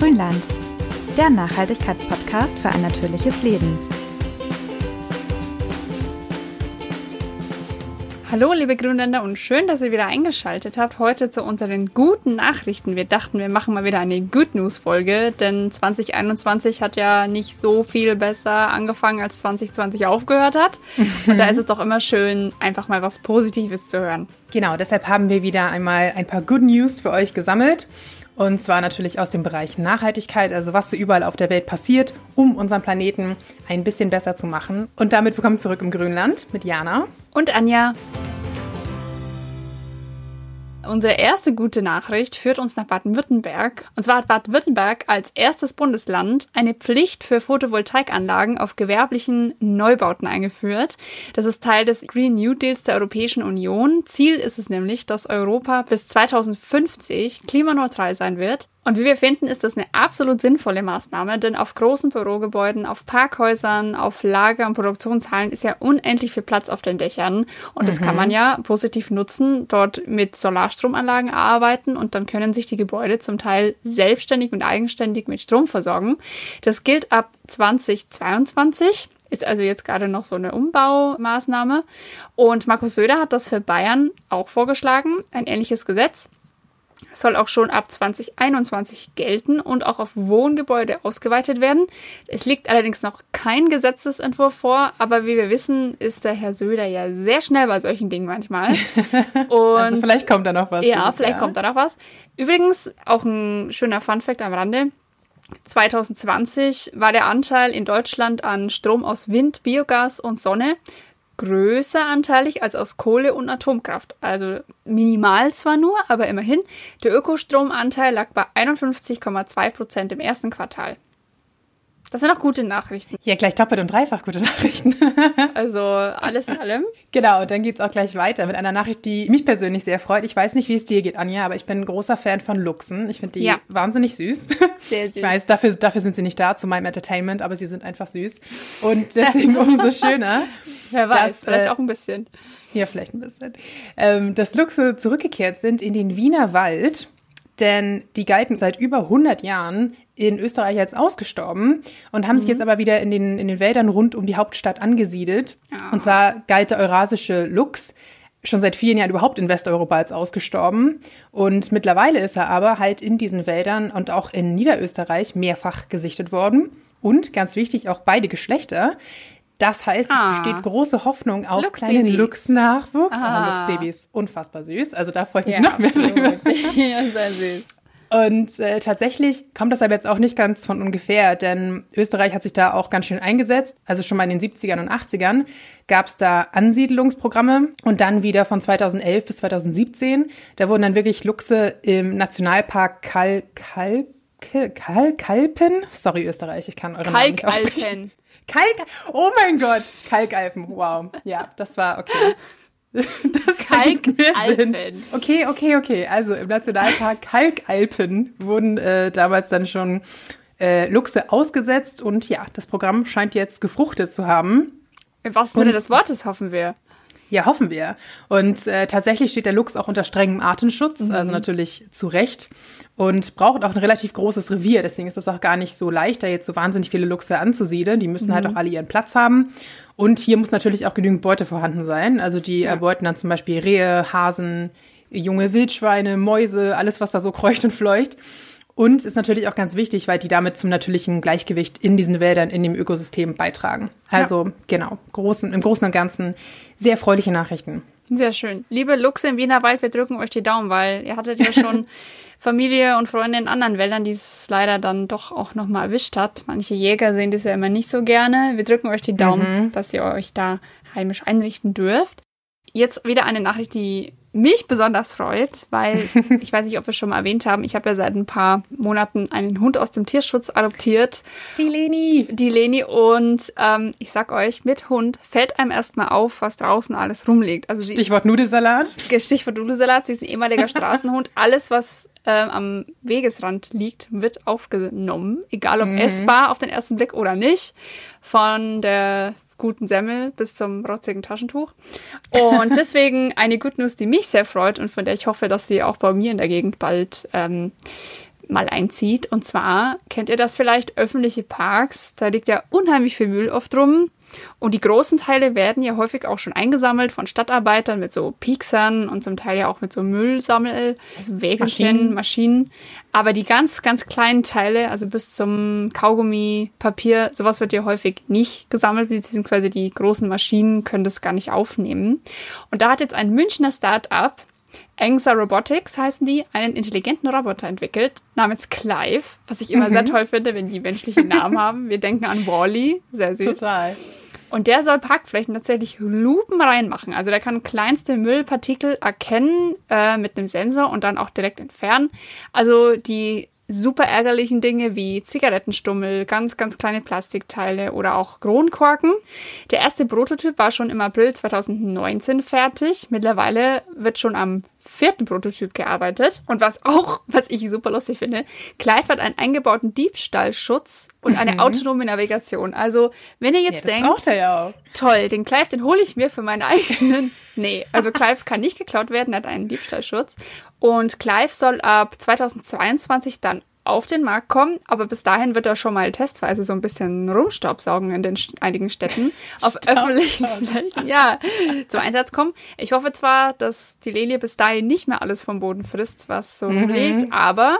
Grünland, der Nachhaltigkeitspodcast für ein natürliches Leben. Hallo, liebe Grünländer, und schön, dass ihr wieder eingeschaltet habt. Heute zu unseren guten Nachrichten. Wir dachten, wir machen mal wieder eine Good News Folge, denn 2021 hat ja nicht so viel besser angefangen, als 2020 aufgehört hat. Und da ist es doch immer schön, einfach mal was Positives zu hören. Genau, deshalb haben wir wieder einmal ein paar Good News für euch gesammelt. Und zwar natürlich aus dem Bereich Nachhaltigkeit, also was so überall auf der Welt passiert, um unseren Planeten ein bisschen besser zu machen. Und damit willkommen zurück im Grünland mit Jana. Und Anja. Unsere erste gute Nachricht führt uns nach Baden-Württemberg. Und zwar hat Baden-Württemberg als erstes Bundesland eine Pflicht für Photovoltaikanlagen auf gewerblichen Neubauten eingeführt. Das ist Teil des Green New Deals der Europäischen Union. Ziel ist es nämlich, dass Europa bis 2050 klimaneutral sein wird. Und wie wir finden, ist das eine absolut sinnvolle Maßnahme, denn auf großen Bürogebäuden, auf Parkhäusern, auf Lager- und Produktionshallen ist ja unendlich viel Platz auf den Dächern. Und das kann man mhm. ja positiv nutzen, dort mit Solarstromanlagen arbeiten und dann können sich die Gebäude zum Teil selbstständig und eigenständig mit Strom versorgen. Das gilt ab 2022 ist also jetzt gerade noch so eine Umbaumaßnahme. Und Markus Söder hat das für Bayern auch vorgeschlagen, ein ähnliches Gesetz soll auch schon ab 2021 gelten und auch auf Wohngebäude ausgeweitet werden. Es liegt allerdings noch kein Gesetzesentwurf vor, aber wie wir wissen, ist der Herr Söder ja sehr schnell bei solchen Dingen manchmal. Und also vielleicht kommt da noch was. Ja, vielleicht Jahr. kommt da noch was. Übrigens, auch ein schöner Funfact am Rande. 2020 war der Anteil in Deutschland an Strom aus Wind, Biogas und Sonne größer anteilig als aus Kohle und Atomkraft. Also minimal zwar nur, aber immerhin. Der Ökostromanteil lag bei 51,2 Prozent im ersten Quartal. Das sind auch gute Nachrichten. Ja, gleich doppelt und dreifach gute Nachrichten. also alles in allem. Genau, und dann geht es auch gleich weiter mit einer Nachricht, die mich persönlich sehr freut. Ich weiß nicht, wie es dir geht, Anja, aber ich bin ein großer Fan von Luchsen. Ich finde die ja. wahnsinnig süß. Sehr süß. Ich weiß, dafür, dafür sind sie nicht da zu meinem Entertainment, aber sie sind einfach süß. Und deswegen umso schöner. Wer weiß, dass, vielleicht äh, auch ein bisschen. Ja, vielleicht ein bisschen. Ähm, dass Luchse zurückgekehrt sind in den Wiener Wald denn die galten seit über 100 Jahren in Österreich als ausgestorben und haben mhm. sich jetzt aber wieder in den, in den Wäldern rund um die Hauptstadt angesiedelt. Oh. Und zwar galt der eurasische Luchs schon seit vielen Jahren überhaupt in Westeuropa als ausgestorben. Und mittlerweile ist er aber halt in diesen Wäldern und auch in Niederösterreich mehrfach gesichtet worden. Und ganz wichtig, auch beide Geschlechter. Das heißt, ah. es besteht große Hoffnung auf Lux kleinen Lux-Nachwuchs. Ah. Lux-Babys, unfassbar süß. Also da freue ich mich ja, noch mehr drüber. ja, sehr süß. Und äh, tatsächlich kommt das aber jetzt auch nicht ganz von ungefähr, denn Österreich hat sich da auch ganz schön eingesetzt. Also schon mal in den 70ern und 80ern gab es da Ansiedlungsprogramme und dann wieder von 2011 bis 2017. Da wurden dann wirklich Luchse im Nationalpark Kal Kal Kal Kalpen? Sorry, Österreich, ich kann eure Namen nicht aussprechen. Kalk, oh mein Gott, Kalkalpen, wow. Ja, das war okay. Das Kalkalpen. Okay, okay, okay. Also im Nationalpark Kalkalpen wurden äh, damals dann schon äh, Luchse ausgesetzt und ja, das Programm scheint jetzt gefruchtet zu haben. Im wahrsten Sinne des Wortes hoffen wir. Ja, hoffen wir. Und äh, tatsächlich steht der Luchs auch unter strengem Artenschutz, mhm. also natürlich zu Recht. Und braucht auch ein relativ großes Revier. Deswegen ist es auch gar nicht so leicht, da jetzt so wahnsinnig viele Luchse anzusiedeln. Die müssen halt mhm. halt auch alle ihren Platz haben. Und hier muss natürlich auch genügend Beute vorhanden sein. Also die ja. erbeuten dann zum Beispiel Rehe, Hasen, junge Wildschweine, Mäuse, alles, was da so kreucht und fleucht. Und ist natürlich auch ganz wichtig, weil die damit zum natürlichen Gleichgewicht in diesen Wäldern, in dem Ökosystem beitragen. Also ja. genau, großen, im Großen und Ganzen sehr erfreuliche Nachrichten. Sehr schön. Liebe Luchse im Wiener Wald, wir drücken euch die Daumen, weil ihr hattet ja schon Familie und Freunde in anderen Wäldern, die es leider dann doch auch nochmal erwischt hat. Manche Jäger sehen das ja immer nicht so gerne. Wir drücken euch die Daumen, mhm. dass ihr euch da heimisch einrichten dürft. Jetzt wieder eine Nachricht, die mich besonders freut, weil ich weiß nicht, ob wir schon mal erwähnt haben, ich habe ja seit ein paar Monaten einen Hund aus dem Tierschutz adoptiert. Die Leni. Die Leni und ähm, ich sag euch, mit Hund fällt einem erstmal auf, was draußen alles rumliegt. Also Stichwort Nudelsalat. Stichwort Nudelsalat, sie ist ein ehemaliger Straßenhund. Alles, was ähm, am Wegesrand liegt, wird aufgenommen, egal ob mhm. essbar auf den ersten Blick oder nicht. Von der guten Semmel bis zum rotzigen Taschentuch. Und deswegen eine Good News, die mich sehr freut und von der ich hoffe, dass sie auch bei mir in der Gegend bald ähm, mal einzieht. Und zwar kennt ihr das vielleicht, öffentliche Parks, da liegt ja unheimlich viel Müll oft rum. Und die großen Teile werden ja häufig auch schon eingesammelt von Stadtarbeitern mit so Pieksern und zum Teil ja auch mit so Müllsammel, also Wägelchen, Maschinen. Maschinen. Aber die ganz, ganz kleinen Teile, also bis zum Kaugummi, Papier, sowas wird ja häufig nicht gesammelt, beziehungsweise die großen Maschinen können das gar nicht aufnehmen. Und da hat jetzt ein Münchner Start-up Angsa Robotics heißen die, einen intelligenten Roboter entwickelt, namens Clive, was ich immer mhm. sehr toll finde, wenn die menschliche Namen haben. Wir denken an Wally, sehr süß. Total. Und der soll Parkflächen tatsächlich Lupen reinmachen. Also der kann kleinste Müllpartikel erkennen äh, mit einem Sensor und dann auch direkt entfernen. Also die super ärgerlichen Dinge wie Zigarettenstummel, ganz, ganz kleine Plastikteile oder auch Kronkorken. Der erste Prototyp war schon im April 2019 fertig. Mittlerweile wird schon am vierten Prototyp gearbeitet. Und was auch, was ich super lustig finde, Clive hat einen eingebauten Diebstahlschutz und eine mhm. autonome Navigation. Also, wenn ihr jetzt ja, denkt, er ja auch. toll, den Clive, den hole ich mir für meinen eigenen. nee, also Clive kann nicht geklaut werden, hat einen Diebstahlschutz. Und Clive soll ab 2022 dann auf den Markt kommen, aber bis dahin wird er schon mal testweise so ein bisschen rumstaubsaugen in den einigen Städten auf öffentlichen Flächen. Ja, zum Einsatz kommen. Ich hoffe zwar, dass die Lilie bis dahin nicht mehr alles vom Boden frisst, was so mhm. rumliegt, aber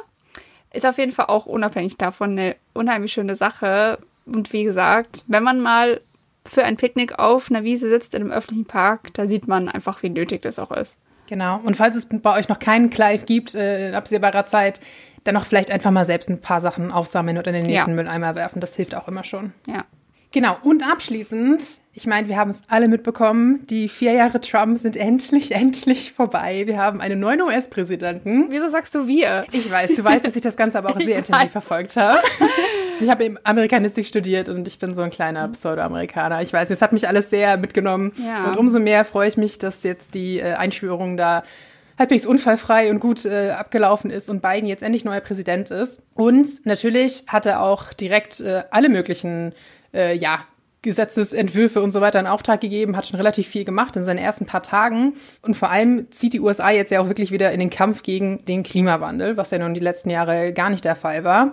ist auf jeden Fall auch unabhängig davon eine unheimlich schöne Sache. Und wie gesagt, wenn man mal für ein Picknick auf einer Wiese sitzt in einem öffentlichen Park, da sieht man einfach, wie nötig das auch ist. Genau. Und falls es bei euch noch keinen Clive gibt äh, in absehbarer Zeit, dann auch vielleicht einfach mal selbst ein paar Sachen aufsammeln oder in den nächsten ja. Mülleimer werfen. Das hilft auch immer schon. Ja. Genau. Und abschließend, ich meine, wir haben es alle mitbekommen, die vier Jahre Trump sind endlich, endlich vorbei. Wir haben einen neuen US-Präsidenten. Wieso sagst du wir? Ich weiß, du weißt, dass ich das Ganze aber auch sehr intensiv verfolgt habe. Ich habe eben Amerikanistik studiert und ich bin so ein kleiner Pseudo-Amerikaner. Ich weiß, es hat mich alles sehr mitgenommen. Ja. Und umso mehr freue ich mich, dass jetzt die äh, Einschwörung da halbwegs unfallfrei und gut äh, abgelaufen ist und Biden jetzt endlich neuer Präsident ist. Und natürlich hat er auch direkt äh, alle möglichen, äh, ja, Gesetzesentwürfe und so weiter in Auftrag gegeben, hat schon relativ viel gemacht in seinen ersten paar Tagen. Und vor allem zieht die USA jetzt ja auch wirklich wieder in den Kampf gegen den Klimawandel, was ja nun die letzten Jahre gar nicht der Fall war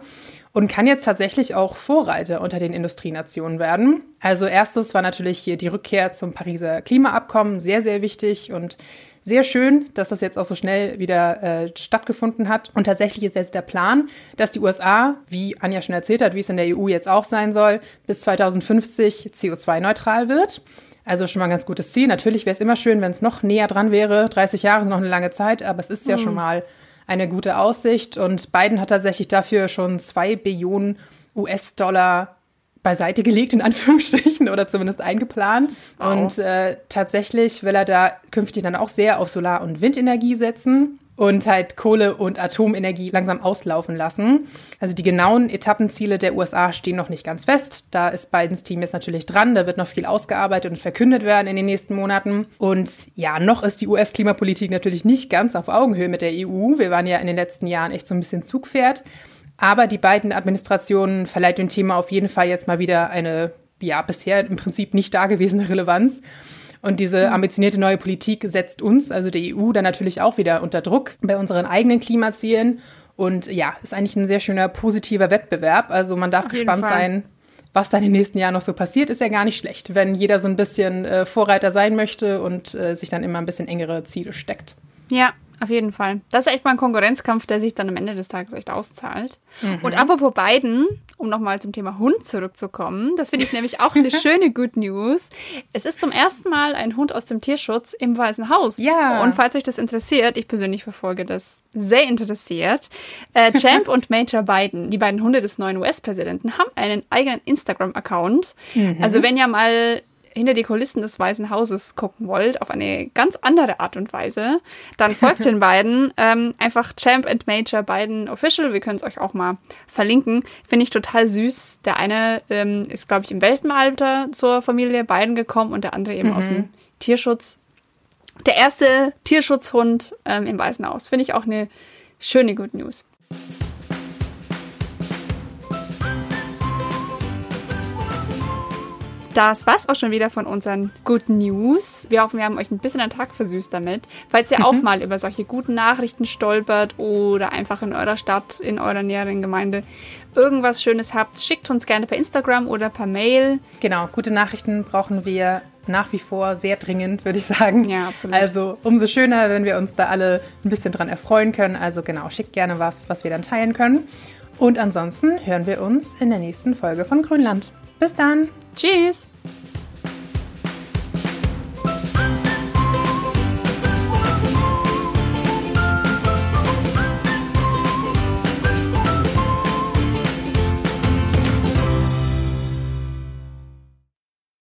und kann jetzt tatsächlich auch Vorreiter unter den Industrienationen werden. Also erstes war natürlich hier die Rückkehr zum Pariser Klimaabkommen, sehr, sehr wichtig und sehr schön, dass das jetzt auch so schnell wieder äh, stattgefunden hat. Und tatsächlich ist jetzt der Plan, dass die USA, wie Anja schon erzählt hat, wie es in der EU jetzt auch sein soll, bis 2050 CO2-neutral wird. Also schon mal ein ganz gutes Ziel. Natürlich wäre es immer schön, wenn es noch näher dran wäre. 30 Jahre sind noch eine lange Zeit, aber es ist ja mhm. schon mal eine gute Aussicht. Und Biden hat tatsächlich dafür schon zwei Billionen US-Dollar beiseite gelegt, in Anführungsstrichen, oder zumindest eingeplant. Wow. Und äh, tatsächlich will er da künftig dann auch sehr auf Solar- und Windenergie setzen und halt Kohle- und Atomenergie langsam auslaufen lassen. Also die genauen Etappenziele der USA stehen noch nicht ganz fest. Da ist Bidens Team jetzt natürlich dran. Da wird noch viel ausgearbeitet und verkündet werden in den nächsten Monaten. Und ja, noch ist die US-Klimapolitik natürlich nicht ganz auf Augenhöhe mit der EU. Wir waren ja in den letzten Jahren echt so ein bisschen Zugpferd. Aber die beiden Administrationen verleiht dem Thema auf jeden Fall jetzt mal wieder eine, ja, bisher im Prinzip nicht dagewesene Relevanz. Und diese ambitionierte neue Politik setzt uns, also die EU, dann natürlich auch wieder unter Druck bei unseren eigenen Klimazielen. Und ja, ist eigentlich ein sehr schöner positiver Wettbewerb. Also man darf gespannt sein, was da in den nächsten Jahren noch so passiert, ist ja gar nicht schlecht, wenn jeder so ein bisschen äh, Vorreiter sein möchte und äh, sich dann immer ein bisschen engere Ziele steckt. Ja, auf jeden Fall. Das ist echt mal ein Konkurrenzkampf, der sich dann am Ende des Tages echt auszahlt. Mhm. Und apropos beiden, um nochmal zum Thema Hund zurückzukommen, das finde ich nämlich auch eine schöne Good News. Es ist zum ersten Mal ein Hund aus dem Tierschutz im Weißen Haus. Ja. Und falls euch das interessiert, ich persönlich verfolge das sehr interessiert. Äh, Champ und Major Biden, die beiden Hunde des neuen US-Präsidenten, haben einen eigenen Instagram-Account. Mhm. Also wenn ihr mal hinter die Kulissen des Weißen Hauses gucken wollt, auf eine ganz andere Art und Weise, dann folgt den beiden. Ähm, einfach Champ and Major beiden Official. Wir können es euch auch mal verlinken. Finde ich total süß. Der eine ähm, ist, glaube ich, im Welpenalter zur Familie beiden gekommen und der andere eben mhm. aus dem Tierschutz. Der erste Tierschutzhund ähm, im Weißen Haus. Finde ich auch eine schöne Good News. Das war's auch schon wieder von unseren Good News. Wir hoffen, wir haben euch ein bisschen den Tag versüßt damit. Falls ihr auch mal über solche guten Nachrichten stolpert oder einfach in eurer Stadt, in eurer näheren Gemeinde irgendwas Schönes habt, schickt uns gerne per Instagram oder per Mail. Genau, gute Nachrichten brauchen wir nach wie vor sehr dringend, würde ich sagen. Ja, absolut. Also umso schöner, wenn wir uns da alle ein bisschen dran erfreuen können. Also genau, schickt gerne was, was wir dann teilen können. Und ansonsten hören wir uns in der nächsten Folge von Grünland. Bis dann. Tschüss.